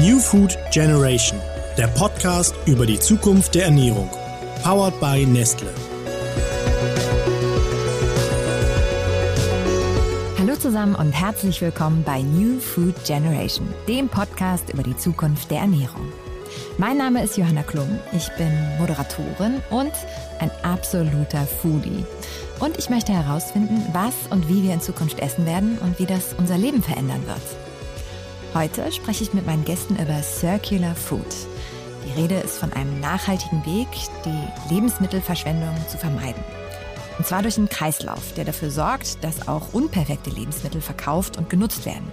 New Food Generation, der Podcast über die Zukunft der Ernährung. Powered by Nestle. Hallo zusammen und herzlich willkommen bei New Food Generation, dem Podcast über die Zukunft der Ernährung. Mein Name ist Johanna Klum, ich bin Moderatorin und ein absoluter Foodie. Und ich möchte herausfinden, was und wie wir in Zukunft essen werden und wie das unser Leben verändern wird. Heute spreche ich mit meinen Gästen über Circular Food. Die Rede ist von einem nachhaltigen Weg, die Lebensmittelverschwendung zu vermeiden. Und zwar durch einen Kreislauf, der dafür sorgt, dass auch unperfekte Lebensmittel verkauft und genutzt werden.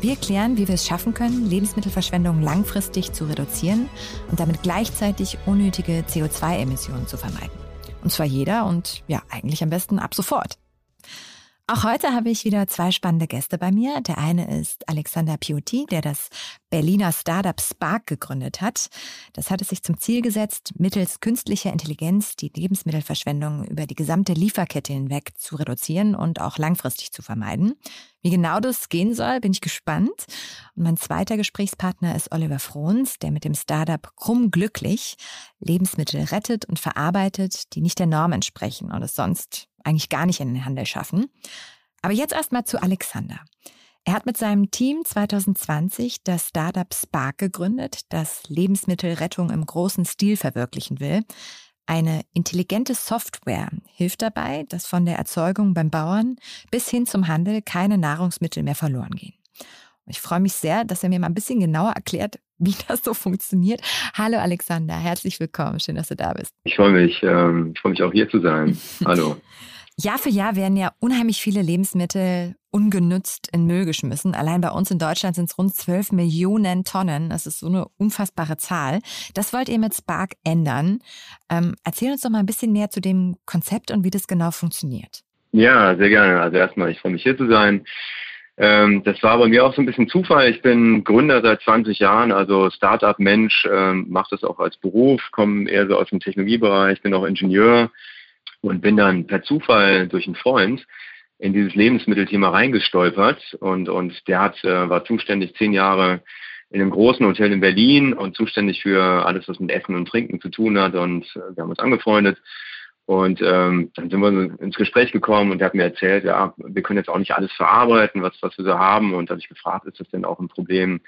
Wir klären, wie wir es schaffen können, Lebensmittelverschwendung langfristig zu reduzieren und damit gleichzeitig unnötige CO2-Emissionen zu vermeiden. Und zwar jeder und ja, eigentlich am besten ab sofort. Auch heute habe ich wieder zwei spannende Gäste bei mir. Der eine ist Alexander Piotti, der das Berliner Startup Spark gegründet hat. Das hat es sich zum Ziel gesetzt, mittels künstlicher Intelligenz die Lebensmittelverschwendung über die gesamte Lieferkette hinweg zu reduzieren und auch langfristig zu vermeiden. Wie genau das gehen soll, bin ich gespannt. Und mein zweiter Gesprächspartner ist Oliver Frohns, der mit dem Startup Krumm Glücklich Lebensmittel rettet und verarbeitet, die nicht der Norm entsprechen und es sonst eigentlich gar nicht in den Handel schaffen. Aber jetzt erstmal zu Alexander. Er hat mit seinem Team 2020 das Startup Spark gegründet, das Lebensmittelrettung im großen Stil verwirklichen will. Eine intelligente Software hilft dabei, dass von der Erzeugung beim Bauern bis hin zum Handel keine Nahrungsmittel mehr verloren gehen. Ich freue mich sehr, dass er mir mal ein bisschen genauer erklärt, wie das so funktioniert. Hallo Alexander, herzlich willkommen. Schön, dass du da bist. Ich freue mich. Ähm, ich freue mich auch hier zu sein. Hallo. Jahr für Jahr werden ja unheimlich viele Lebensmittel ungenutzt in Müll geschmissen. Allein bei uns in Deutschland sind es rund 12 Millionen Tonnen. Das ist so eine unfassbare Zahl. Das wollt ihr mit Spark ändern. Ähm, erzähl uns doch mal ein bisschen mehr zu dem Konzept und wie das genau funktioniert. Ja, sehr gerne. Also erstmal, ich freue mich hier zu sein. Ähm, das war bei mir auch so ein bisschen Zufall. Ich bin Gründer seit 20 Jahren, also Startup-Mensch, ähm, mache das auch als Beruf, komme eher so aus dem Technologiebereich, bin auch Ingenieur und bin dann per Zufall durch einen Freund in dieses Lebensmittelthema reingestolpert und, und der hat, äh, war zuständig zehn Jahre in einem großen Hotel in Berlin und zuständig für alles, was mit Essen und Trinken zu tun hat und äh, wir haben uns angefreundet und ähm, dann sind wir ins Gespräch gekommen und er hat mir erzählt, ja, wir können jetzt auch nicht alles verarbeiten, was, was wir so haben und da habe ich gefragt, ist das denn auch ein Problem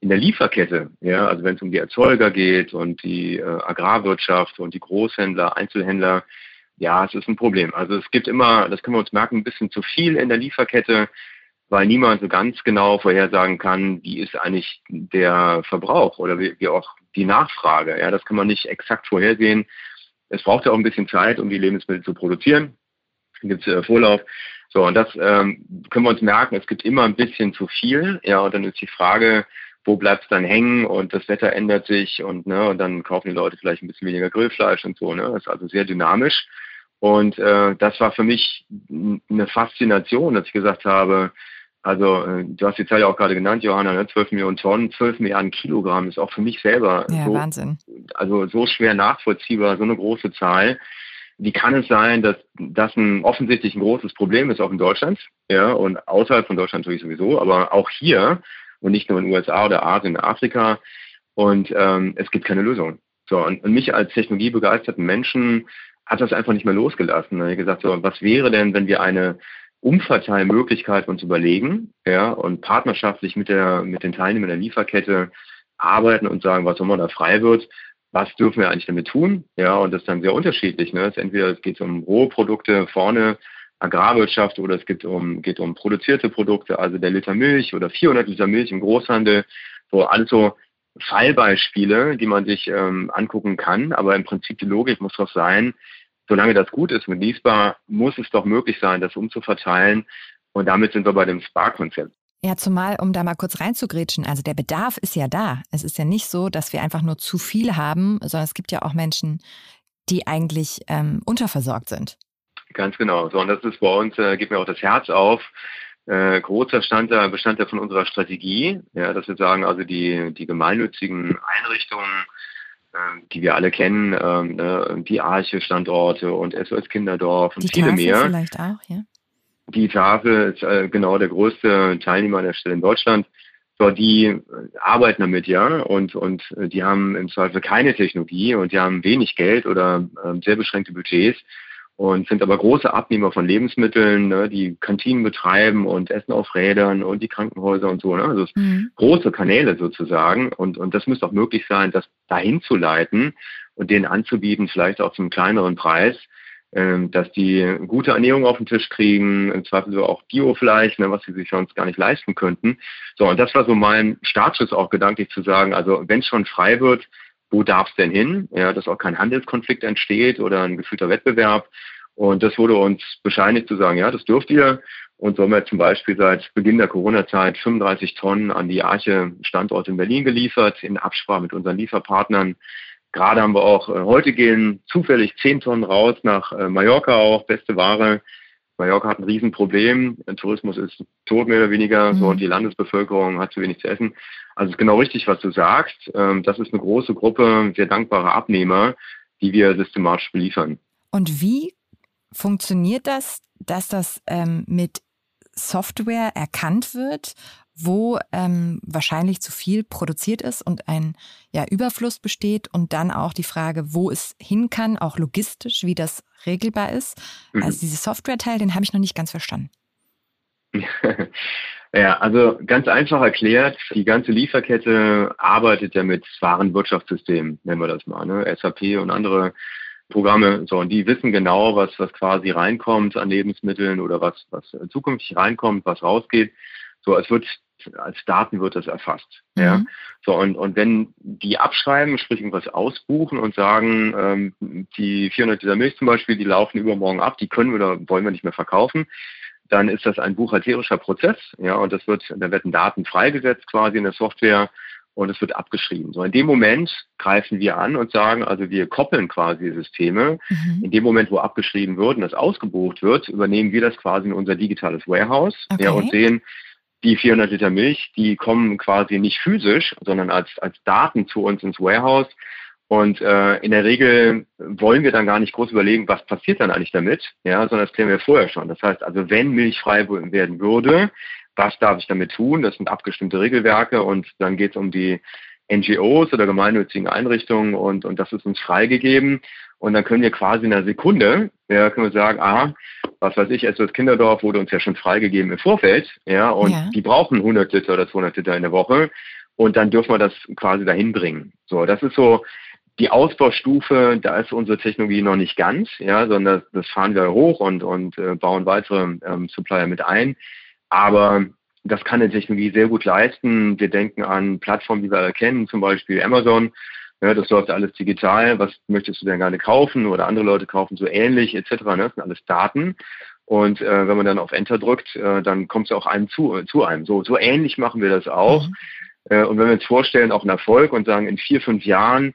in der Lieferkette, ja, also wenn es um die Erzeuger geht und die äh, Agrarwirtschaft und die Großhändler, Einzelhändler, ja, es ist ein Problem. Also es gibt immer, das können wir uns merken, ein bisschen zu viel in der Lieferkette, weil niemand so ganz genau vorhersagen kann, wie ist eigentlich der Verbrauch oder wie, wie auch die Nachfrage. Ja, das kann man nicht exakt vorhersehen. Es braucht ja auch ein bisschen Zeit, um die Lebensmittel zu produzieren. Da gibt es äh, Vorlauf. So, und das ähm, können wir uns merken, es gibt immer ein bisschen zu viel. Ja, und dann ist die Frage, wo bleibt es dann hängen und das Wetter ändert sich und, ne, und dann kaufen die Leute vielleicht ein bisschen weniger Grillfleisch und so. Ne? Das ist also sehr dynamisch. Und äh, das war für mich eine Faszination, dass ich gesagt habe, also äh, du hast die Zahl ja auch gerade genannt, Johanna, ne? 12 Millionen Tonnen, 12 Milliarden Kilogramm ist auch für mich selber ja, so, Wahnsinn. also so schwer nachvollziehbar, so eine große Zahl. Wie kann es sein, dass das ein offensichtlich ein großes Problem ist, auch in Deutschland, ja, und außerhalb von Deutschland natürlich sowieso, aber auch hier und nicht nur in den USA oder Asien, Afrika. Und ähm, es gibt keine Lösung. So, und, und mich als technologiebegeisterten Menschen hat das einfach nicht mehr losgelassen. Ich gesagt, so, was wäre denn, wenn wir eine Umverteilmöglichkeit uns überlegen, ja, und partnerschaftlich mit der, mit den Teilnehmern der Lieferkette arbeiten und sagen, was immer da frei wird, was dürfen wir eigentlich damit tun? Ja, und das ist dann sehr unterschiedlich. Ne? entweder es geht um Rohprodukte vorne, Agrarwirtschaft oder es geht um, geht um produzierte Produkte, also der Liter Milch oder 400 Liter Milch im Großhandel, so alles so Fallbeispiele, die man sich ähm, angucken kann. Aber im Prinzip die Logik muss doch sein, solange das gut ist und genießbar, muss es doch möglich sein, das umzuverteilen. Und damit sind wir bei dem Spark-Konzept. Ja, zumal, um da mal kurz reinzugrätschen, also der Bedarf ist ja da. Es ist ja nicht so, dass wir einfach nur zu viel haben, sondern es gibt ja auch Menschen, die eigentlich ähm, unterversorgt sind. Ganz genau. So, und das ist bei uns, äh, gibt mir auch das Herz auf. Äh, großer Bestandteil, Bestandteil von unserer Strategie, ja, dass wir sagen, also die, die gemeinnützigen Einrichtungen, die wir alle kennen, ähm, ne, die Arche-Standorte und SOS Kinderdorf und die viele Tafel mehr. vielleicht auch, ja. Die Tafel ist äh, genau der größte Teilnehmer an der Stelle in Deutschland. So, die arbeiten damit, ja, und, und die haben im Zweifel keine Technologie und die haben wenig Geld oder äh, sehr beschränkte Budgets und sind aber große Abnehmer von Lebensmitteln, ne, die Kantinen betreiben und Essen auf Rädern und die Krankenhäuser und so. Ne? Also mhm. große Kanäle sozusagen. Und, und das müsste auch möglich sein, das dahin zu leiten und denen anzubieten, vielleicht auch zum kleineren Preis, ähm, dass die gute Ernährung auf den Tisch kriegen, im Zweifel so auch Biofleisch, ne, was sie sich sonst gar nicht leisten könnten. So, und das war so mein Startschuss auch gedanklich zu sagen, also wenn es schon frei wird, wo darf es denn hin? Ja, dass auch kein Handelskonflikt entsteht oder ein gefühlter Wettbewerb. Und das wurde uns bescheinigt zu sagen, ja, das dürft ihr. Und so haben wir zum Beispiel seit Beginn der Corona-Zeit 35 Tonnen an die Arche Standort in Berlin geliefert, in Absprache mit unseren Lieferpartnern. Gerade haben wir auch, äh, heute gehen zufällig 10 Tonnen raus nach äh, Mallorca auch, beste Ware. Mallorca hat ein Riesenproblem. Der Tourismus ist tot mehr oder weniger mhm. so, und die Landesbevölkerung hat zu wenig zu essen. Also es ist genau richtig, was du sagst. Ähm, das ist eine große Gruppe sehr dankbarer Abnehmer, die wir systematisch beliefern. Und wie funktioniert das, dass das ähm, mit Software erkannt wird, wo ähm, wahrscheinlich zu viel produziert ist und ein ja, Überfluss besteht und dann auch die Frage, wo es hin kann, auch logistisch, wie das regelbar ist. Mhm. Also dieser Software-Teil, den habe ich noch nicht ganz verstanden. ja, also ganz einfach erklärt, die ganze Lieferkette arbeitet ja mit Warenwirtschaftssystemen, nennen wir das mal, ne? SAP und andere Programme, so, und die wissen genau, was, was quasi reinkommt an Lebensmitteln oder was, was zukünftig reinkommt, was rausgeht. So, es wird als Daten wird das erfasst. Mhm. Ja. So, und, und wenn die abschreiben, sprich irgendwas ausbuchen und sagen, ähm, die 400 Liter Milch zum Beispiel, die laufen übermorgen ab, die können wir oder wollen wir nicht mehr verkaufen, dann ist das ein buchhalterischer Prozess, ja, und das wird, da werden Daten freigesetzt quasi in der Software und es wird abgeschrieben. So in dem Moment greifen wir an und sagen, also wir koppeln quasi Systeme. Mhm. In dem Moment, wo abgeschrieben wird und das ausgebucht wird, übernehmen wir das quasi in unser digitales Warehouse okay. ja, und sehen, die 400 Liter Milch, die kommen quasi nicht physisch, sondern als, als Daten zu uns ins Warehouse. Und äh, in der Regel wollen wir dann gar nicht groß überlegen, was passiert dann eigentlich damit, ja, sondern das klären wir vorher schon. Das heißt also, wenn Milch frei werden würde, was darf ich damit tun? Das sind abgestimmte Regelwerke und dann geht es um die NGOs oder gemeinnützigen Einrichtungen und, und das ist uns freigegeben. Und dann können wir quasi in einer Sekunde, ja, können wir sagen, aha, was weiß ich, SOS Kinderdorf wurde uns ja schon freigegeben im Vorfeld, ja, und ja. die brauchen 100 Liter oder 200 Liter in der Woche und dann dürfen wir das quasi dahin bringen. So, das ist so die Ausbaustufe, da ist unsere Technologie noch nicht ganz, ja, sondern das, das fahren wir hoch und, und äh, bauen weitere ähm, Supplier mit ein. Aber das kann eine Technologie sehr gut leisten. Wir denken an Plattformen, die wir erkennen, zum Beispiel Amazon, ja, das läuft alles digital. Was möchtest du denn gerne kaufen? Oder andere Leute kaufen so ähnlich etc. Ne? Das sind alles Daten. Und äh, wenn man dann auf Enter drückt, äh, dann kommt es auch einem zu, äh, zu einem. So, so ähnlich machen wir das auch. Mhm. Äh, und wenn wir uns vorstellen, auch ein Erfolg und sagen, in vier, fünf Jahren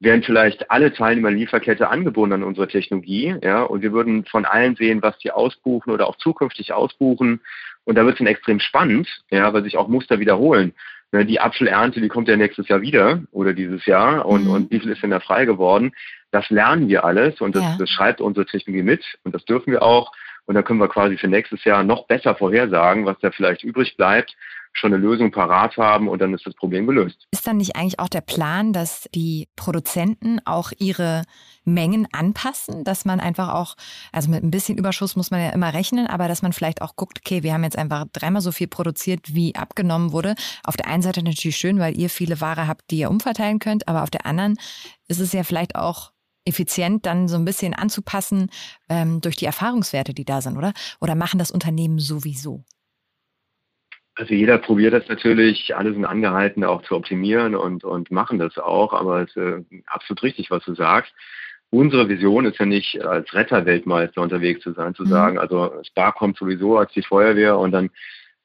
werden vielleicht alle Teilnehmer Lieferkette angebunden an unsere Technologie, ja, und wir würden von allen sehen, was die ausbuchen oder auch zukünftig ausbuchen. Und da wird es dann extrem spannend, ja, weil sich auch Muster wiederholen. Ne, die Apfelernte, die kommt ja nächstes Jahr wieder oder dieses Jahr und, mhm. und wie viel ist denn da frei geworden? Das lernen wir alles und das, ja. das schreibt unsere Technologie mit und das dürfen wir auch. Und dann können wir quasi für nächstes Jahr noch besser vorhersagen, was da vielleicht übrig bleibt schon eine Lösung parat haben und dann ist das Problem gelöst. Ist dann nicht eigentlich auch der Plan, dass die Produzenten auch ihre Mengen anpassen, dass man einfach auch, also mit ein bisschen Überschuss muss man ja immer rechnen, aber dass man vielleicht auch guckt, okay, wir haben jetzt einfach dreimal so viel produziert, wie abgenommen wurde. Auf der einen Seite natürlich schön, weil ihr viele Ware habt, die ihr umverteilen könnt, aber auf der anderen ist es ja vielleicht auch effizient dann so ein bisschen anzupassen ähm, durch die Erfahrungswerte, die da sind, oder? Oder machen das Unternehmen sowieso? Also jeder probiert das natürlich, alle sind angehalten, auch zu optimieren und, und machen das auch, aber es ist äh, absolut richtig, was du sagst. Unsere Vision ist ja nicht, als Retterweltmeister unterwegs zu sein, zu mhm. sagen, also Spark kommt sowieso als die Feuerwehr und dann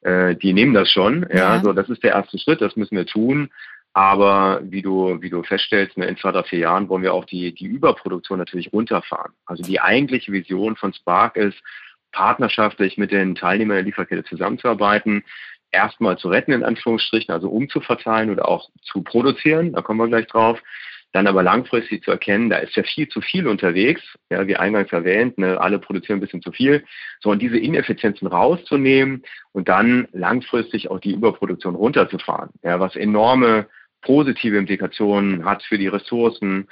äh, die nehmen das schon. Ja, ja, so das ist der erste Schritt, das müssen wir tun. Aber wie du, wie du feststellst, ne, in zwei, drei, vier Jahren wollen wir auch die, die Überproduktion natürlich runterfahren. Also die eigentliche Vision von Spark ist, partnerschaftlich mit den Teilnehmern der Lieferkette zusammenzuarbeiten, erstmal zu retten, in Anführungsstrichen, also umzuverteilen oder auch zu produzieren, da kommen wir gleich drauf, dann aber langfristig zu erkennen, da ist ja viel zu viel unterwegs, ja, wie eingangs erwähnt, ne, alle produzieren ein bisschen zu viel, so und diese Ineffizienzen rauszunehmen und dann langfristig auch die Überproduktion runterzufahren, ja, was enorme positive Implikationen hat für die Ressourcen,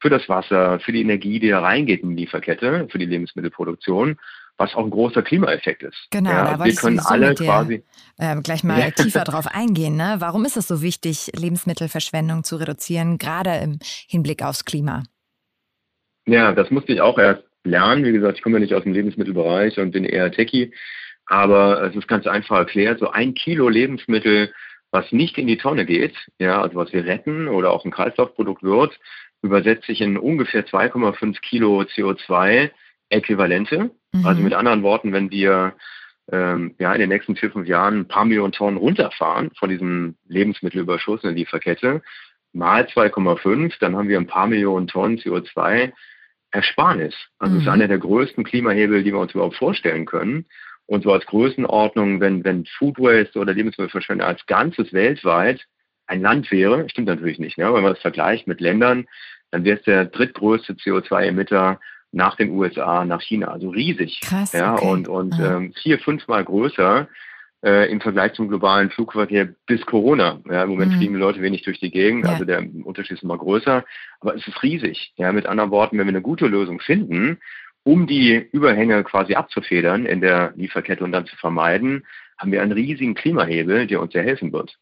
für das Wasser, für die Energie, die da reingeht in die Lieferkette, für die Lebensmittelproduktion was auch ein großer Klimaeffekt ist. Genau, ja, da wollte wir können ich alle dir, quasi äh, gleich mal tiefer drauf eingehen. Ne? Warum ist es so wichtig, Lebensmittelverschwendung zu reduzieren, gerade im Hinblick aufs Klima? Ja, das musste ich auch erst lernen. Wie gesagt, ich komme ja nicht aus dem Lebensmittelbereich und bin eher Techie. Aber es ist ganz einfach erklärt, so ein Kilo Lebensmittel, was nicht in die Tonne geht, ja, also was wir retten oder auch ein Kreislaufprodukt wird, übersetzt sich in ungefähr 2,5 Kilo CO2 Äquivalente. Mhm. Also mit anderen Worten, wenn wir ähm, ja, in den nächsten vier, fünf Jahren ein paar Millionen Tonnen runterfahren von diesem Lebensmittelüberschuss in der Lieferkette, mal 2,5, dann haben wir ein paar Millionen Tonnen CO2 Ersparnis. Also mhm. das ist mhm. einer der größten Klimahebel, die wir uns überhaupt vorstellen können. Und so als Größenordnung, wenn, wenn Food Waste oder Lebensmittelverschwendung als Ganzes weltweit ein Land wäre, stimmt natürlich nicht, ne? wenn man das vergleicht mit Ländern, dann wäre es der drittgrößte CO2-Emitter nach den USA, nach China, also riesig. Krass. Ja, okay. und, und ähm, vier, fünfmal größer äh, im Vergleich zum globalen Flugverkehr bis Corona. Ja, Im Moment mhm. fliegen die Leute wenig durch die Gegend, ja. also der Unterschied ist immer größer, aber es ist riesig. Ja, mit anderen Worten, wenn wir eine gute Lösung finden, um die Überhänge quasi abzufedern in der Lieferkette und dann zu vermeiden, haben wir einen riesigen Klimahebel, der uns sehr helfen wird.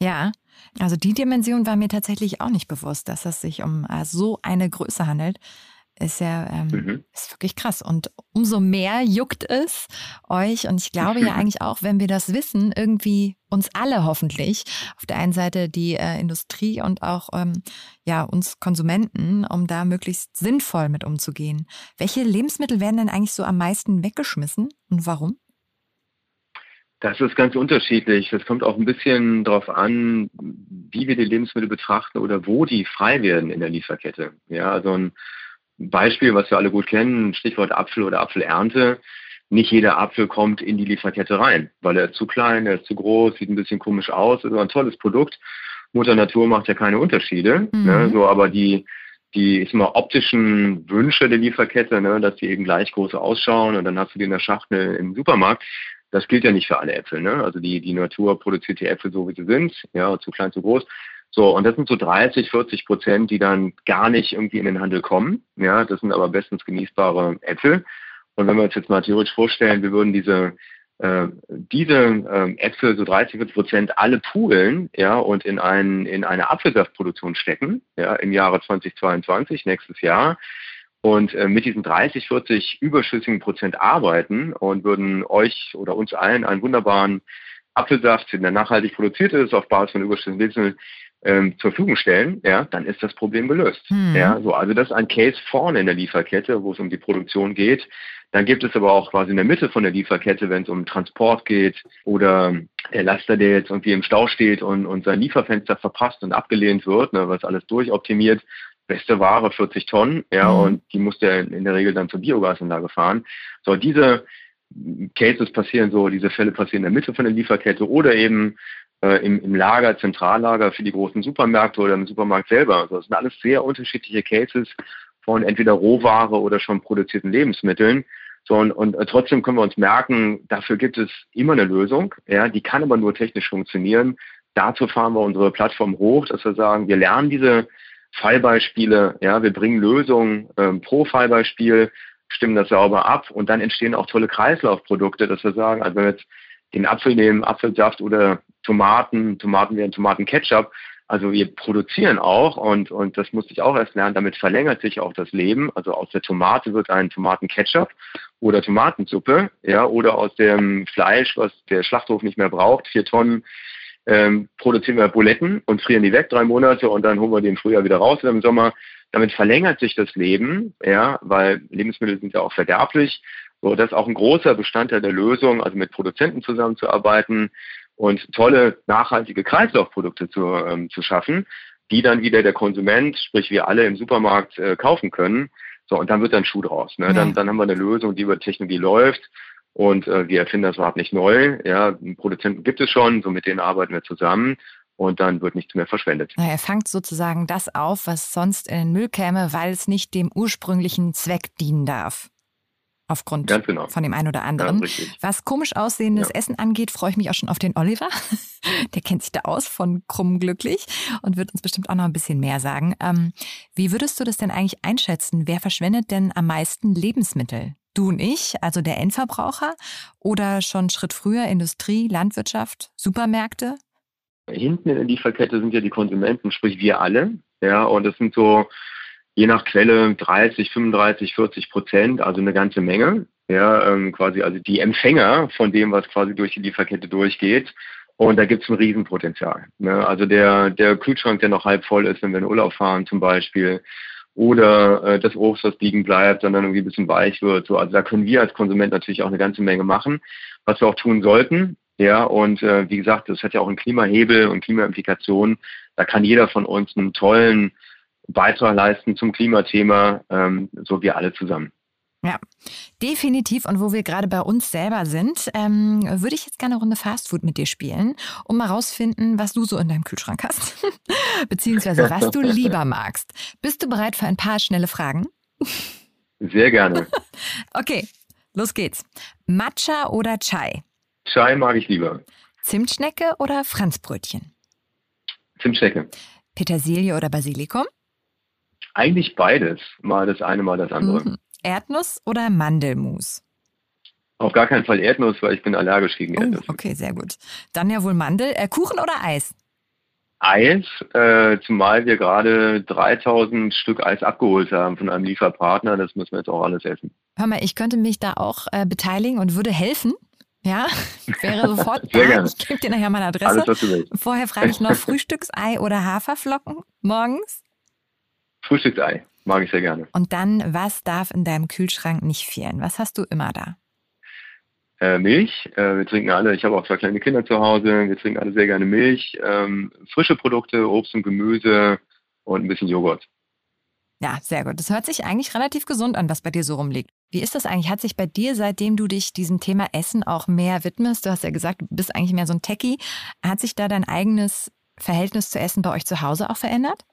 Ja, also die Dimension war mir tatsächlich auch nicht bewusst, dass es sich um äh, so eine Größe handelt. Ist ja ähm, mhm. ist wirklich krass. Und umso mehr juckt es euch. Und ich glaube ja eigentlich auch, wenn wir das wissen, irgendwie uns alle hoffentlich, auf der einen Seite die äh, Industrie und auch ähm, ja uns Konsumenten, um da möglichst sinnvoll mit umzugehen. Welche Lebensmittel werden denn eigentlich so am meisten weggeschmissen und warum? Das ist ganz unterschiedlich. Das kommt auch ein bisschen darauf an, wie wir die Lebensmittel betrachten oder wo die frei werden in der Lieferkette. Ja, also ein Beispiel, was wir alle gut kennen, Stichwort Apfel oder Apfelernte. Nicht jeder Apfel kommt in die Lieferkette rein, weil er ist zu klein, er ist zu groß, sieht ein bisschen komisch aus, ist aber ein tolles Produkt. Mutter Natur macht ja keine Unterschiede, mhm. ne, so, aber die, die ist mal optischen Wünsche der Lieferkette, ne, dass die eben gleich groß ausschauen und dann hast du die in der Schachtel im Supermarkt. Das gilt ja nicht für alle Äpfel, ne? Also die, die Natur produziert die Äpfel so, wie sie sind, ja, zu klein, zu groß. So, und das sind so 30, 40 Prozent, die dann gar nicht irgendwie in den Handel kommen. Ja, das sind aber bestens genießbare Äpfel. Und wenn wir uns jetzt mal theoretisch vorstellen, wir würden diese äh, diese äh, Äpfel, so 30, 40 Prozent, alle poolen, ja, und in, ein, in eine Apfelsaftproduktion stecken, ja, im Jahre 2022, nächstes Jahr, und äh, mit diesen 30, 40 überschüssigen Prozent arbeiten und würden euch oder uns allen einen wunderbaren Apfelsaft, der nachhaltig produziert ist, auf Basis von überschüssigen Lebensmitteln, ähm, zur Verfügung stellen, ja, dann ist das Problem gelöst. Mhm. Ja, so, also das ist ein Case vorne in der Lieferkette, wo es um die Produktion geht. Dann gibt es aber auch quasi in der Mitte von der Lieferkette, wenn es um Transport geht oder der Laster, der jetzt irgendwie im Stau steht und, und sein Lieferfenster verpasst und abgelehnt wird, ne, was alles durchoptimiert, beste Ware 40 Tonnen, ja, mhm. und die muss der in der Regel dann zur Biogasanlage fahren. So, diese Cases passieren so, diese Fälle passieren in der Mitte von der Lieferkette oder eben äh, im, im Lager, Zentrallager für die großen Supermärkte oder im Supermarkt selber. Also das sind alles sehr unterschiedliche Cases von entweder Rohware oder schon produzierten Lebensmitteln. So, und, und äh, trotzdem können wir uns merken, dafür gibt es immer eine Lösung. Ja, die kann aber nur technisch funktionieren. Dazu fahren wir unsere Plattform hoch, dass wir sagen, wir lernen diese Fallbeispiele, ja, wir bringen Lösungen ähm, pro Fallbeispiel, stimmen das sauber ab und dann entstehen auch tolle Kreislaufprodukte, dass wir sagen, also wenn wir jetzt den Apfel nehmen, Apfelsaft oder Tomaten, Tomaten werden Tomatenketchup. Also wir produzieren auch und, und das musste ich auch erst lernen, damit verlängert sich auch das Leben. Also aus der Tomate wird ein Tomatenketchup oder Tomatensuppe, ja, oder aus dem Fleisch, was der Schlachthof nicht mehr braucht, vier Tonnen, ähm, produzieren wir Buletten und frieren die weg drei Monate und dann holen wir die im Frühjahr wieder raus oder im Sommer. Damit verlängert sich das Leben, ja, weil Lebensmittel sind ja auch verderblich. So, das ist auch ein großer Bestandteil der Lösung, also mit Produzenten zusammenzuarbeiten, und tolle nachhaltige Kreislaufprodukte zu, ähm, zu schaffen, die dann wieder der Konsument, sprich wir alle im Supermarkt äh, kaufen können. So, und dann wird dann Schuh draus. Ne? Ja. Dann, dann haben wir eine Lösung, die über Technologie läuft. Und äh, wir erfinden das Rad nicht neu. Ja, Produzenten gibt es schon, so mit denen arbeiten wir zusammen. und dann wird nichts mehr verschwendet. Na, er fangt sozusagen das auf, was sonst in den Müll käme, weil es nicht dem ursprünglichen Zweck dienen darf aufgrund genau. von dem einen oder anderen. Ja, Was komisch aussehendes ja. Essen angeht, freue ich mich auch schon auf den Oliver. Der kennt sich da aus von Krumm Glücklich und wird uns bestimmt auch noch ein bisschen mehr sagen. Ähm, wie würdest du das denn eigentlich einschätzen? Wer verschwendet denn am meisten Lebensmittel? Du und ich, also der Endverbraucher oder schon Schritt früher Industrie, Landwirtschaft, Supermärkte? Hinten in der Lieferkette sind ja die Konsumenten, sprich wir alle. Ja, und das sind so je nach Quelle 30, 35, 40 Prozent, also eine ganze Menge. Ja, ähm, quasi also die Empfänger von dem, was quasi durch die Lieferkette durchgeht. Und da gibt es ein Riesenpotenzial. Ne? Also der, der Kühlschrank, der noch halb voll ist, wenn wir in Urlaub fahren zum Beispiel, oder äh, das Obst, was liegen bleibt, dann irgendwie ein bisschen weich wird. So, also da können wir als Konsument natürlich auch eine ganze Menge machen, was wir auch tun sollten. Ja, und äh, wie gesagt, das hat ja auch einen Klimahebel und Klimaimplikationen. Da kann jeder von uns einen tollen Beitrag leisten zum Klimathema, ähm, so wir alle zusammen. Ja, definitiv. Und wo wir gerade bei uns selber sind, ähm, würde ich jetzt gerne eine Runde Fastfood mit dir spielen, um mal rausfinden, was du so in deinem Kühlschrank hast. Beziehungsweise was du lieber magst. Bist du bereit für ein paar schnelle Fragen? Sehr gerne. okay, los geht's. Matcha oder Chai? Chai mag ich lieber. Zimtschnecke oder Franzbrötchen? Zimtschnecke. Petersilie oder Basilikum? Eigentlich beides. Mal das eine, mal das andere. Mhm. Erdnuss oder Mandelmus? Auf gar keinen Fall Erdnuss, weil ich bin allergisch gegen oh, Erdnuss. Okay, sehr gut. Dann ja wohl Mandel. Äh, Kuchen oder Eis? Eis, äh, zumal wir gerade 3000 Stück Eis abgeholt haben von einem Lieferpartner. Das müssen wir jetzt auch alles essen. Hör mal, ich könnte mich da auch äh, beteiligen und würde helfen. Ja, wäre sofort Sehr da. Gerne. Ich gebe dir nachher meine Adresse. Alles, was du willst. Vorher frage ich noch Frühstücksei oder Haferflocken morgens? Frühstücksei. Mag ich sehr gerne. Und dann, was darf in deinem Kühlschrank nicht fehlen? Was hast du immer da? Äh, Milch. Äh, wir trinken alle, ich habe auch zwei kleine Kinder zu Hause, wir trinken alle sehr gerne Milch. Ähm, frische Produkte, Obst und Gemüse und ein bisschen Joghurt. Ja, sehr gut. Das hört sich eigentlich relativ gesund an, was bei dir so rumliegt. Wie ist das eigentlich? Hat sich bei dir, seitdem du dich diesem Thema Essen auch mehr widmest, du hast ja gesagt, du bist eigentlich mehr so ein Techie, hat sich da dein eigenes Verhältnis zu Essen bei euch zu Hause auch verändert?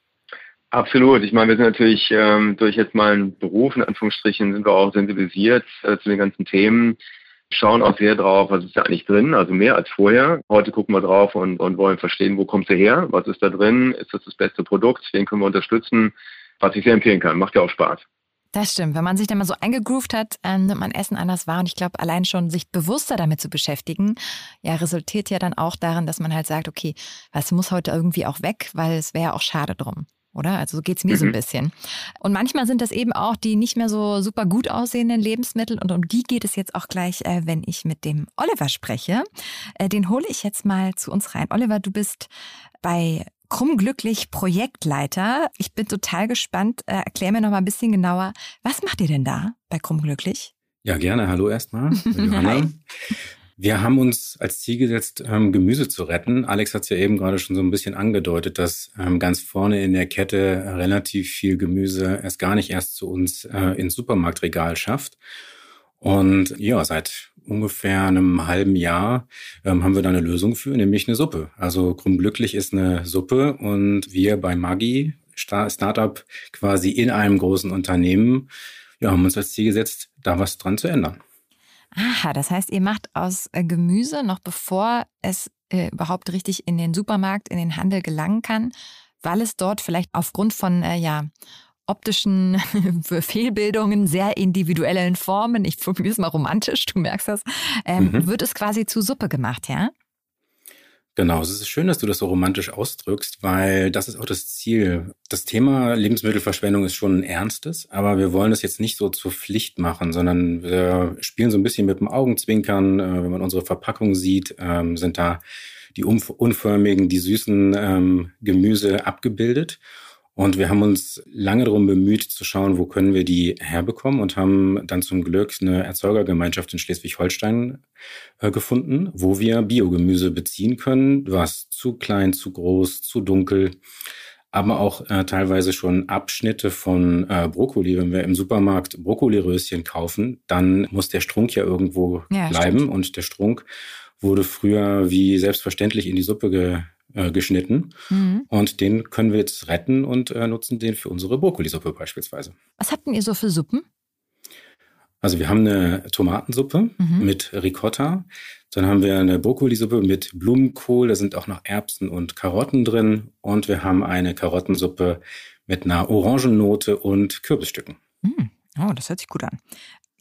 Absolut. Ich meine, wir sind natürlich ähm, durch jetzt mal einen Beruf, in Anführungsstrichen, sind wir auch sensibilisiert äh, zu den ganzen Themen, schauen auch sehr drauf, was ist da eigentlich drin, also mehr als vorher. Heute gucken wir drauf und, und wollen verstehen, wo kommt sie her, was ist da drin, ist das das beste Produkt, wen können wir unterstützen, was ich sehr empfehlen kann. Macht ja auch Spaß. Das stimmt. Wenn man sich dann mal so eingegroovt hat, ähm, nimmt man Essen anders wahr. Und ich glaube, allein schon sich bewusster damit zu beschäftigen, ja, resultiert ja dann auch darin, dass man halt sagt, okay, was muss heute irgendwie auch weg, weil es wäre auch schade drum oder? Also so geht's mir mhm. so ein mhm. bisschen. Und manchmal sind das eben auch die nicht mehr so super gut aussehenden Lebensmittel und um die geht es jetzt auch gleich, äh, wenn ich mit dem Oliver spreche. Äh, den hole ich jetzt mal zu uns rein. Oliver, du bist bei Krummglücklich Projektleiter. Ich bin total gespannt. Äh, erklär mir noch mal ein bisschen genauer, was macht ihr denn da bei Krummglücklich? Ja, gerne. Hallo erstmal. Johanna. Wir haben uns als Ziel gesetzt, ähm, Gemüse zu retten. Alex hat es ja eben gerade schon so ein bisschen angedeutet, dass ähm, ganz vorne in der Kette relativ viel Gemüse erst gar nicht erst zu uns äh, ins Supermarktregal schafft. Und ja, seit ungefähr einem halben Jahr ähm, haben wir da eine Lösung für, nämlich eine Suppe. Also Krummglücklich ist eine Suppe und wir bei Maggi, Startup quasi in einem großen Unternehmen, ja, haben uns als Ziel gesetzt, da was dran zu ändern. Aha, das heißt, ihr macht aus äh, Gemüse, noch bevor es äh, überhaupt richtig in den Supermarkt, in den Handel gelangen kann, weil es dort vielleicht aufgrund von äh, ja, optischen Fehlbildungen, sehr individuellen Formen, ich probiere es mal romantisch, du merkst das, ähm, mhm. wird es quasi zu Suppe gemacht, ja? Genau, es ist schön, dass du das so romantisch ausdrückst, weil das ist auch das Ziel. Das Thema Lebensmittelverschwendung ist schon ein ernstes, aber wir wollen es jetzt nicht so zur Pflicht machen, sondern wir spielen so ein bisschen mit dem Augenzwinkern. Äh, wenn man unsere Verpackung sieht, ähm, sind da die unförmigen, die süßen ähm, Gemüse abgebildet. Und wir haben uns lange darum bemüht zu schauen, wo können wir die herbekommen und haben dann zum Glück eine Erzeugergemeinschaft in Schleswig-Holstein äh, gefunden, wo wir Biogemüse beziehen können, was zu klein, zu groß, zu dunkel, aber auch äh, teilweise schon Abschnitte von äh, Brokkoli. Wenn wir im Supermarkt Brokkoliröschen kaufen, dann muss der Strunk ja irgendwo ja, bleiben stimmt. und der Strunk wurde früher wie selbstverständlich in die Suppe ge äh, geschnitten. Mhm. Und den können wir jetzt retten und äh, nutzen den für unsere Brokkolisuppe beispielsweise. Was habt denn ihr so für Suppen? Also wir haben eine Tomatensuppe mhm. mit Ricotta. Dann haben wir eine Brokkolisuppe mit Blumenkohl. Da sind auch noch Erbsen und Karotten drin. Und wir haben eine Karottensuppe mit einer Orangennote und Kürbisstücken. Mhm. Oh, das hört sich gut an.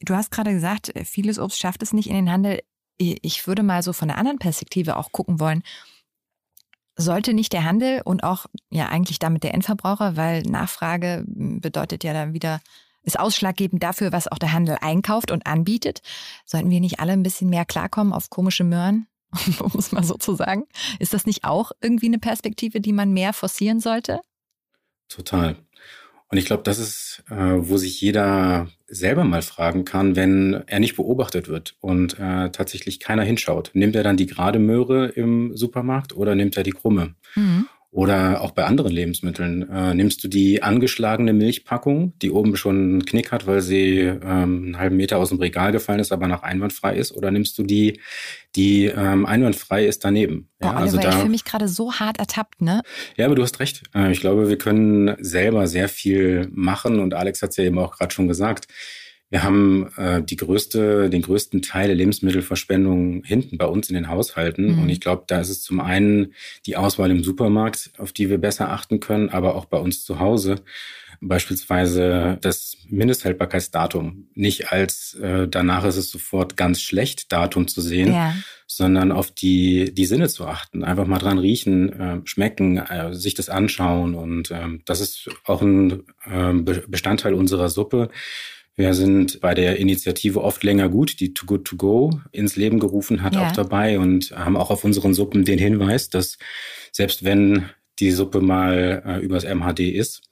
Du hast gerade gesagt, vieles Obst schafft es nicht in den Handel. Ich würde mal so von der anderen Perspektive auch gucken wollen, sollte nicht der Handel und auch ja eigentlich damit der Endverbraucher, weil Nachfrage bedeutet ja dann wieder, ist ausschlaggebend dafür, was auch der Handel einkauft und anbietet. Sollten wir nicht alle ein bisschen mehr klarkommen auf komische Möhren, um es mal so zu sagen? Ist das nicht auch irgendwie eine Perspektive, die man mehr forcieren sollte? Total. Und ich glaube, das ist, äh, wo sich jeder selber mal fragen kann, wenn er nicht beobachtet wird und äh, tatsächlich keiner hinschaut. Nimmt er dann die gerade Möhre im Supermarkt oder nimmt er die krumme? Mhm. Oder auch bei anderen Lebensmitteln. Äh, nimmst du die angeschlagene Milchpackung, die oben schon einen Knick hat, weil sie ähm, einen halben Meter aus dem Regal gefallen ist, aber noch einwandfrei ist? Oder nimmst du die, die ähm, einwandfrei ist daneben? Ja, Boah, also Oliver, da, ich fühle mich gerade so hart ertappt, ne? Ja, aber du hast recht. Äh, ich glaube, wir können selber sehr viel machen und Alex hat es ja eben auch gerade schon gesagt wir haben äh, die größte, den größten Teil der Lebensmittelverschwendung hinten bei uns in den Haushalten. Mhm. Und ich glaube, da ist es zum einen die Auswahl im Supermarkt, auf die wir besser achten können, aber auch bei uns zu Hause. Beispielsweise das Mindesthaltbarkeitsdatum. Nicht als äh, danach ist es sofort ganz schlecht, Datum zu sehen, ja. sondern auf die, die Sinne zu achten. Einfach mal dran riechen, äh, schmecken, äh, sich das anschauen. Und äh, das ist auch ein äh, Bestandteil unserer Suppe wir sind bei der Initiative oft länger gut, die Too Good To Go ins Leben gerufen hat, ja. auch dabei und haben auch auf unseren Suppen den Hinweis, dass selbst wenn die Suppe mal äh, übers MHD ist,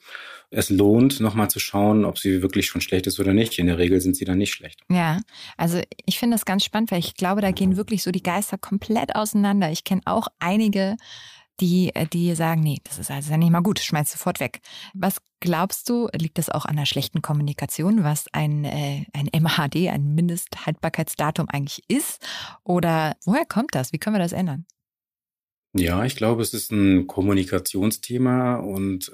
es lohnt, nochmal zu schauen, ob sie wirklich schon schlecht ist oder nicht. In der Regel sind sie dann nicht schlecht. Ja, also ich finde das ganz spannend, weil ich glaube, da gehen wirklich so die Geister komplett auseinander. Ich kenne auch einige die, äh, die sagen, nee, das ist also nicht mal gut, schmeiß sofort weg. Was glaubst du, liegt das auch an der schlechten Kommunikation, was ein, äh, ein MHD, ein Mindesthaltbarkeitsdatum eigentlich ist? Oder woher kommt das? Wie können wir das ändern? Ja, ich glaube, es ist ein Kommunikationsthema und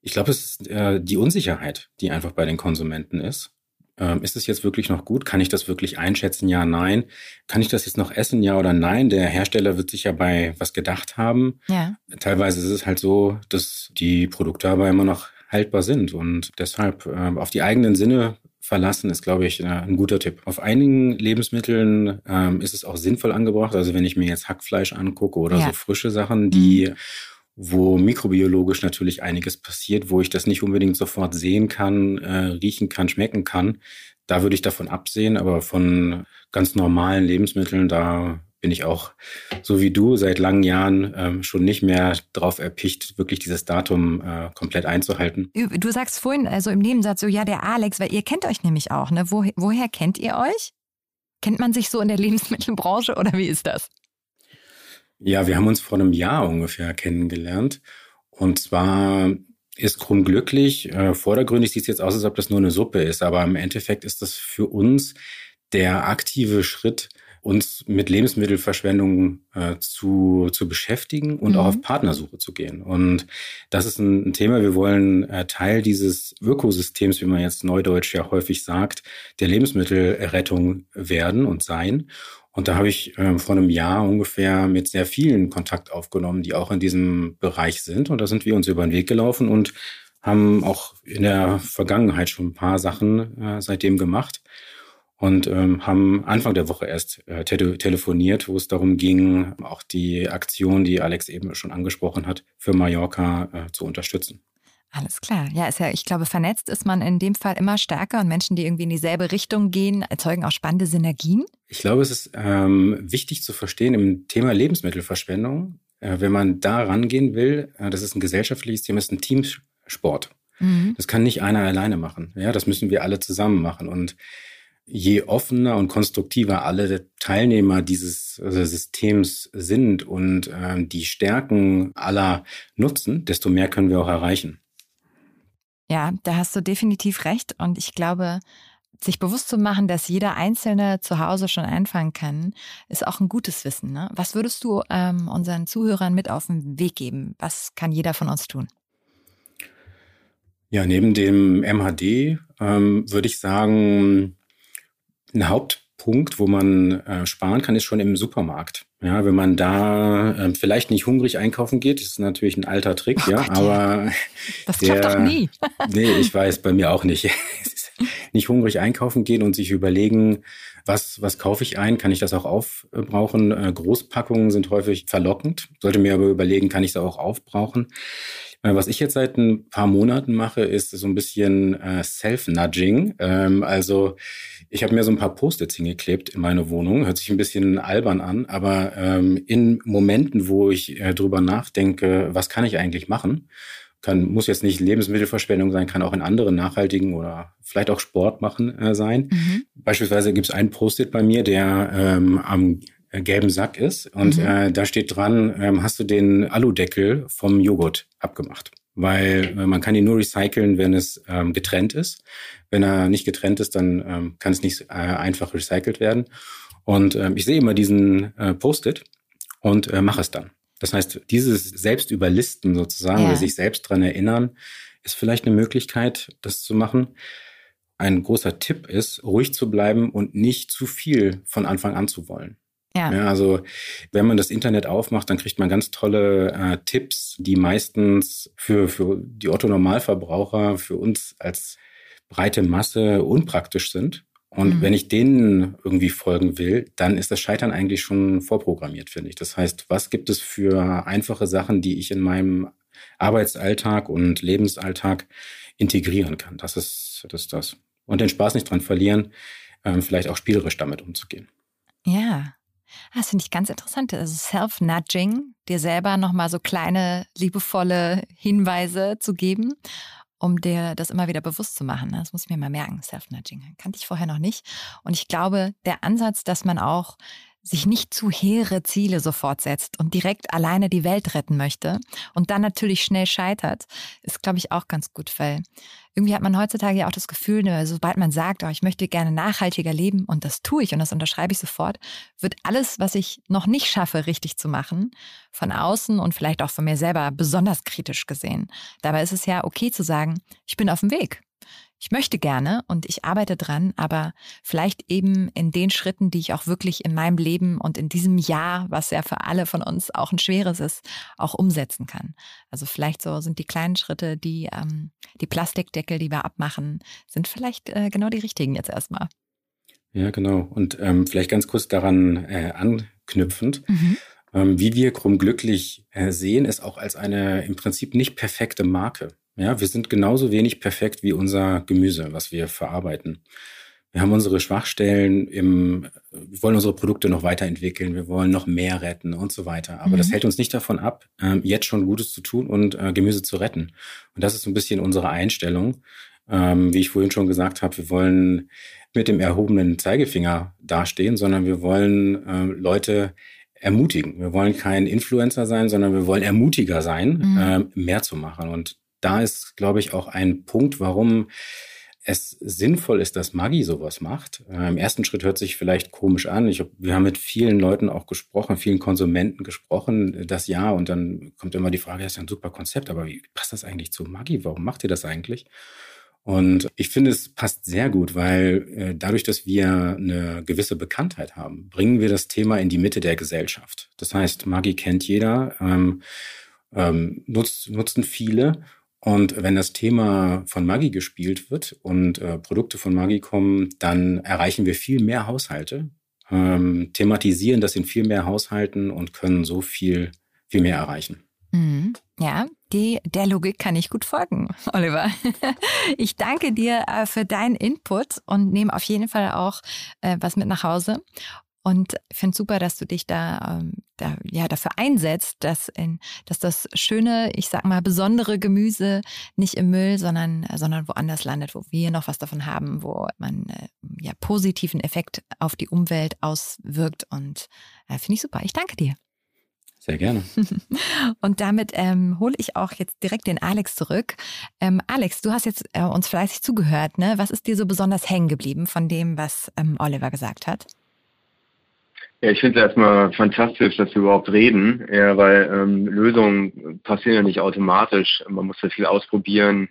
ich glaube, es ist äh, die Unsicherheit, die einfach bei den Konsumenten ist. Ähm, ist es jetzt wirklich noch gut? Kann ich das wirklich einschätzen? Ja, nein. Kann ich das jetzt noch essen? Ja oder nein? Der Hersteller wird sich ja bei was gedacht haben. Ja. Teilweise ist es halt so, dass die Produkte aber immer noch haltbar sind und deshalb äh, auf die eigenen Sinne verlassen ist, glaube ich, äh, ein guter Tipp. Auf einigen Lebensmitteln ähm, ist es auch sinnvoll angebracht. Also wenn ich mir jetzt Hackfleisch angucke oder ja. so frische Sachen, die mhm wo mikrobiologisch natürlich einiges passiert, wo ich das nicht unbedingt sofort sehen kann, äh, riechen kann, schmecken kann. Da würde ich davon absehen, aber von ganz normalen Lebensmitteln, da bin ich auch, so wie du, seit langen Jahren ähm, schon nicht mehr drauf erpicht, wirklich dieses Datum äh, komplett einzuhalten. Du sagst vorhin, also im Nebensatz so, ja, der Alex, weil ihr kennt euch nämlich auch, ne? Wo, woher kennt ihr euch? Kennt man sich so in der Lebensmittelbranche oder wie ist das? Ja, wir haben uns vor einem Jahr ungefähr kennengelernt. Und zwar ist Krumm glücklich. Äh, vordergründig sieht es jetzt aus, als ob das nur eine Suppe ist, aber im Endeffekt ist das für uns der aktive Schritt, uns mit Lebensmittelverschwendung äh, zu, zu beschäftigen und mhm. auch auf Partnersuche zu gehen. Und das ist ein, ein Thema, wir wollen äh, Teil dieses Ökosystems, wie man jetzt neudeutsch ja häufig sagt, der Lebensmittelrettung werden und sein. Und da habe ich ähm, vor einem Jahr ungefähr mit sehr vielen Kontakt aufgenommen, die auch in diesem Bereich sind. Und da sind wir uns über den Weg gelaufen und haben auch in der Vergangenheit schon ein paar Sachen äh, seitdem gemacht und ähm, haben Anfang der Woche erst äh, te telefoniert, wo es darum ging, auch die Aktion, die Alex eben schon angesprochen hat, für Mallorca äh, zu unterstützen. Alles klar. Ja, ist ja, ich glaube, vernetzt ist man in dem Fall immer stärker und Menschen, die irgendwie in dieselbe Richtung gehen, erzeugen auch spannende Synergien. Ich glaube, es ist ähm, wichtig zu verstehen im Thema Lebensmittelverschwendung, äh, wenn man da rangehen will, äh, das ist ein gesellschaftliches Thema, das ist ein Teamsport. Mhm. Das kann nicht einer alleine machen. Ja, das müssen wir alle zusammen machen. Und je offener und konstruktiver alle Teilnehmer dieses also Systems sind und äh, die Stärken aller nutzen, desto mehr können wir auch erreichen. Ja, da hast du definitiv recht. Und ich glaube, sich bewusst zu machen, dass jeder Einzelne zu Hause schon einfangen kann, ist auch ein gutes Wissen. Ne? Was würdest du ähm, unseren Zuhörern mit auf den Weg geben? Was kann jeder von uns tun? Ja, neben dem MHD ähm, würde ich sagen, ein Hauptpunkt, wo man äh, sparen kann, ist schon im Supermarkt. Ja, wenn man da äh, vielleicht nicht hungrig einkaufen geht, ist natürlich ein alter Trick, oh ja, Gott, aber das der, klappt doch nie. nee, ich weiß, bei mir auch nicht. nicht hungrig einkaufen gehen und sich überlegen, was, was kaufe ich ein? Kann ich das auch aufbrauchen? Äh, Großpackungen sind häufig verlockend. Sollte mir aber überlegen, kann ich das auch aufbrauchen? Äh, was ich jetzt seit ein paar Monaten mache, ist so ein bisschen äh, Self-Nudging. Ähm, also ich habe mir so ein paar Post-its hingeklebt in meine Wohnung. Hört sich ein bisschen albern an, aber ähm, in Momenten, wo ich äh, drüber nachdenke, was kann ich eigentlich machen, kann, muss jetzt nicht Lebensmittelverschwendung sein, kann auch in anderen nachhaltigen oder vielleicht auch Sport machen äh, sein. Mhm. Beispielsweise gibt es einen Post-it bei mir, der ähm, am gelben Sack ist und mhm. äh, da steht dran, ähm, hast du den Aludeckel vom Joghurt abgemacht. Weil äh, man kann ihn nur recyceln, wenn es ähm, getrennt ist. Wenn er nicht getrennt ist, dann ähm, kann es nicht äh, einfach recycelt werden. Und ähm, ich sehe immer diesen äh, Post-it und äh, mache es dann. Das heißt, dieses Selbstüberlisten sozusagen ja. oder sich selbst dran erinnern, ist vielleicht eine Möglichkeit, das zu machen. Ein großer Tipp ist, ruhig zu bleiben und nicht zu viel von Anfang an zu wollen. Ja. ja. also wenn man das Internet aufmacht, dann kriegt man ganz tolle äh, Tipps, die meistens für, für die Otto-Normalverbraucher, für uns als breite Masse unpraktisch sind. Und mhm. wenn ich denen irgendwie folgen will, dann ist das Scheitern eigentlich schon vorprogrammiert, finde ich. Das heißt, was gibt es für einfache Sachen, die ich in meinem Arbeitsalltag und Lebensalltag integrieren kann? Das ist das. Ist das. Und den Spaß nicht dran verlieren, ähm, vielleicht auch spielerisch damit umzugehen. Ja, das finde ich ganz interessant. Also Self-Nudging, dir selber nochmal so kleine, liebevolle Hinweise zu geben um dir das immer wieder bewusst zu machen. Ne? Das muss ich mir mal merken. Self-Nudging kannte ich vorher noch nicht. Und ich glaube, der Ansatz, dass man auch sich nicht zu hehre Ziele sofort setzt und direkt alleine die Welt retten möchte und dann natürlich schnell scheitert, ist, glaube ich, auch ganz gut, weil irgendwie hat man heutzutage ja auch das Gefühl, ne, sobald man sagt, oh, ich möchte gerne nachhaltiger leben und das tue ich und das unterschreibe ich sofort, wird alles, was ich noch nicht schaffe, richtig zu machen, von außen und vielleicht auch von mir selber besonders kritisch gesehen. Dabei ist es ja okay zu sagen, ich bin auf dem Weg ich möchte gerne und ich arbeite dran, aber vielleicht eben in den Schritten, die ich auch wirklich in meinem Leben und in diesem Jahr, was ja für alle von uns auch ein schweres ist, auch umsetzen kann. Also vielleicht so sind die kleinen Schritte, die ähm, die Plastikdeckel, die wir abmachen, sind vielleicht äh, genau die richtigen jetzt erstmal. Ja, genau. Und ähm, vielleicht ganz kurz daran äh, anknüpfend. Mhm. Ähm, wie wir Krumm glücklich äh, sehen, ist auch als eine im Prinzip nicht perfekte Marke. Ja, wir sind genauso wenig perfekt wie unser Gemüse, was wir verarbeiten. Wir haben unsere Schwachstellen im, wir wollen unsere Produkte noch weiterentwickeln, wir wollen noch mehr retten und so weiter. Aber mhm. das hält uns nicht davon ab, ähm, jetzt schon Gutes zu tun und äh, Gemüse zu retten. Und das ist ein bisschen unsere Einstellung. Ähm, wie ich vorhin schon gesagt habe, wir wollen mit dem erhobenen Zeigefinger dastehen, sondern wir wollen äh, Leute ermutigen. Wir wollen kein Influencer sein, sondern wir wollen Ermutiger sein, mhm. mehr zu machen. Und da ist, glaube ich, auch ein Punkt, warum es sinnvoll ist, dass Maggi sowas macht. Äh, Im ersten Schritt hört sich vielleicht komisch an. Ich, wir haben mit vielen Leuten auch gesprochen, vielen Konsumenten gesprochen, das ja. Und dann kommt immer die Frage, das ist ja ein super Konzept, aber wie passt das eigentlich zu Maggi? Warum macht ihr das eigentlich? Und ich finde, es passt sehr gut, weil äh, dadurch, dass wir eine gewisse Bekanntheit haben, bringen wir das Thema in die Mitte der Gesellschaft. Das heißt, Maggi kennt jeder, ähm, ähm, nutzt, nutzen viele und wenn das Thema von Maggi gespielt wird und äh, Produkte von Maggi kommen, dann erreichen wir viel mehr Haushalte, ähm, thematisieren das in viel mehr Haushalten und können so viel, viel mehr erreichen. Mhm. Ja, die, der Logik kann ich gut folgen, Oliver. Ich danke dir äh, für deinen Input und nehme auf jeden Fall auch äh, was mit nach Hause. Und finde super, dass du dich da, ähm, da ja dafür einsetzt, dass, in, dass das schöne, ich sag mal, besondere Gemüse nicht im Müll, sondern, sondern woanders landet, wo wir noch was davon haben, wo man äh, ja positiven Effekt auf die Umwelt auswirkt. Und äh, finde ich super. Ich danke dir. Sehr gerne. Und damit ähm, hole ich auch jetzt direkt den Alex zurück. Ähm, Alex, du hast jetzt äh, uns fleißig zugehört. Ne? Was ist dir so besonders hängen geblieben von dem, was ähm, Oliver gesagt hat? Ja, ich finde es erstmal fantastisch, dass wir überhaupt reden, ja, weil ähm, Lösungen passieren ja nicht automatisch. Man muss ja viel ausprobieren,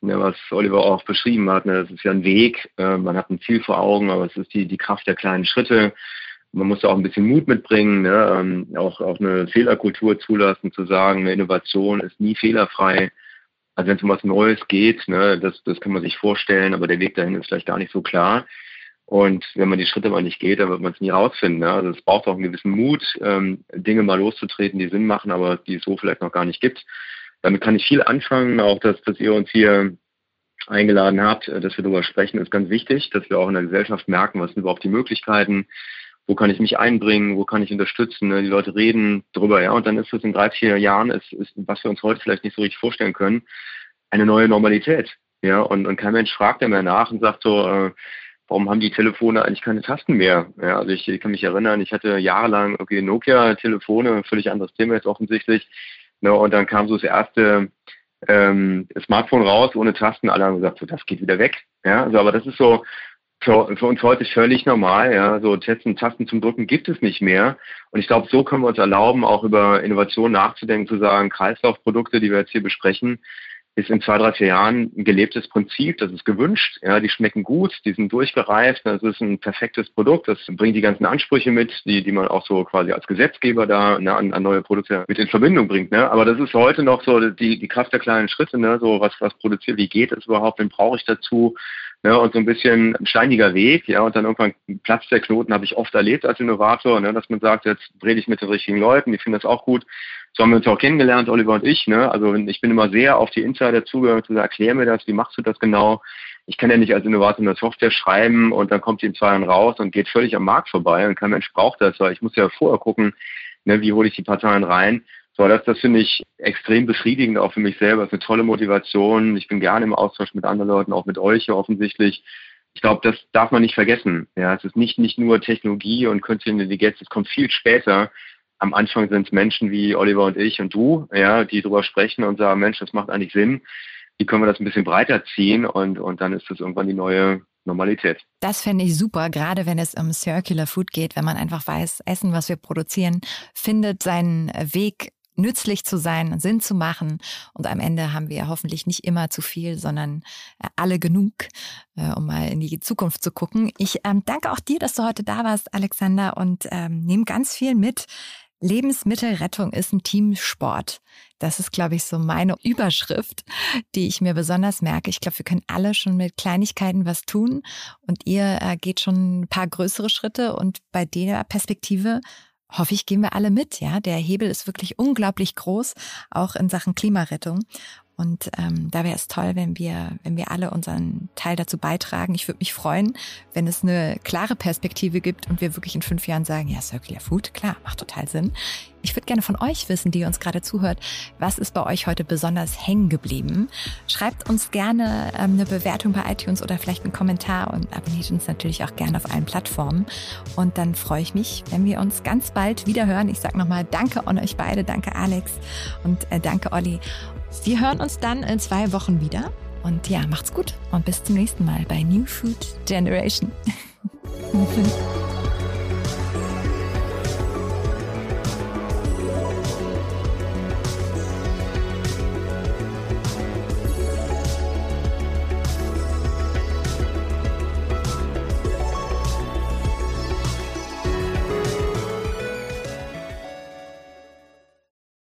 ne, was Oliver auch beschrieben hat. Ne, das ist ja ein Weg, äh, man hat ein Ziel vor Augen, aber es ist die, die Kraft der kleinen Schritte. Man muss auch ein bisschen Mut mitbringen, ne, ähm, auch, auch eine Fehlerkultur zulassen, zu sagen, eine Innovation ist nie fehlerfrei. Also wenn es um was Neues geht, ne, das, das kann man sich vorstellen, aber der Weg dahin ist vielleicht gar nicht so klar. Und wenn man die Schritte mal nicht geht, dann wird man es nie rausfinden. Ne? Also es braucht auch einen gewissen Mut, ähm, Dinge mal loszutreten, die Sinn machen, aber die es so vielleicht noch gar nicht gibt. Damit kann ich viel anfangen. Auch dass, dass ihr uns hier eingeladen habt, äh, dass wir darüber sprechen, ist ganz wichtig, dass wir auch in der Gesellschaft merken, was sind überhaupt die Möglichkeiten, wo kann ich mich einbringen, wo kann ich unterstützen. Ne? Die Leute reden drüber, ja, und dann ist es in drei, vier Jahren, ist, ist, was wir uns heute vielleicht nicht so richtig vorstellen können, eine neue Normalität. Ja, und, und kein Mensch fragt ja mehr nach und sagt so, äh, warum haben die Telefone eigentlich keine Tasten mehr? Ja, also ich, ich kann mich erinnern, ich hatte jahrelang okay, Nokia-Telefone, völlig anderes Thema jetzt offensichtlich. Ne, und dann kam so das erste ähm, Smartphone raus ohne Tasten. Alle haben gesagt, so, das geht wieder weg. Ja, also, aber das ist so für, für uns heute völlig normal. Ja, so Testen, Tasten zum Drücken gibt es nicht mehr. Und ich glaube, so können wir uns erlauben, auch über Innovation nachzudenken, zu sagen, Kreislaufprodukte, die wir jetzt hier besprechen, ist in zwei, drei, vier Jahren ein gelebtes Prinzip, das ist gewünscht, ja, die schmecken gut, die sind durchgereift, das ist ein perfektes Produkt, das bringt die ganzen Ansprüche mit, die, die man auch so quasi als Gesetzgeber da ne, an, an neue Produkte mit in Verbindung bringt. Ne? Aber das ist heute noch so die, die Kraft der kleinen Schritte, ne? so was, was produziert, wie geht es überhaupt, wen brauche ich dazu, Ne, und so ein bisschen ein steiniger Weg, ja, und dann irgendwann Platz der Knoten habe ich oft erlebt als Innovator, ne, dass man sagt, jetzt rede ich mit den richtigen Leuten, die finden das auch gut. So haben wir uns auch kennengelernt, Oliver und ich. Ne? Also ich bin immer sehr auf die Insider zugegangen, zu sagen, erklär mir das, wie machst du das genau? Ich kann ja nicht als Innovator eine Software schreiben und dann kommt die in zwei Jahren raus und geht völlig am Markt vorbei und kein Mensch braucht das, weil ich muss ja vorher gucken, ne, wie hole ich die Parteien rein. So, das, das finde ich extrem befriedigend auch für mich selber. Das ist eine tolle Motivation. Ich bin gerne im Austausch mit anderen Leuten, auch mit euch ja offensichtlich. Ich glaube, das darf man nicht vergessen. Ja, es ist nicht, nicht nur Technologie und künstliche Intelligenz, es kommt viel später am Anfang sind es Menschen wie Oliver und ich und du, ja, die darüber sprechen und sagen, Mensch, das macht eigentlich Sinn. Wie können wir das ein bisschen breiter ziehen? Und, und dann ist das irgendwann die neue Normalität. Das fände ich super, gerade wenn es um Circular Food geht, wenn man einfach weiß, Essen, was wir produzieren, findet seinen Weg nützlich zu sein, Sinn zu machen. Und am Ende haben wir hoffentlich nicht immer zu viel, sondern äh, alle genug, äh, um mal in die Zukunft zu gucken. Ich ähm, danke auch dir, dass du heute da warst, Alexander, und ähm, nehme ganz viel mit. Lebensmittelrettung ist ein Teamsport. Das ist, glaube ich, so meine Überschrift, die ich mir besonders merke. Ich glaube, wir können alle schon mit Kleinigkeiten was tun und ihr äh, geht schon ein paar größere Schritte und bei der Perspektive hoffe ich, gehen wir alle mit. Ja, der Hebel ist wirklich unglaublich groß, auch in Sachen Klimarettung. Und ähm, da wäre es toll, wenn wir, wenn wir alle unseren Teil dazu beitragen. Ich würde mich freuen, wenn es eine klare Perspektive gibt und wir wirklich in fünf Jahren sagen, ja, Circular Food, klar, macht total Sinn. Ich würde gerne von euch wissen, die uns gerade zuhört, was ist bei euch heute besonders hängen geblieben? Schreibt uns gerne ähm, eine Bewertung bei iTunes oder vielleicht einen Kommentar und abonniert uns natürlich auch gerne auf allen Plattformen. Und dann freue ich mich, wenn wir uns ganz bald wieder hören. Ich sage nochmal Danke an euch beide, danke Alex und äh, danke Olli. Wir hören uns dann in zwei Wochen wieder. Und ja, macht's gut und bis zum nächsten Mal bei New Food Generation.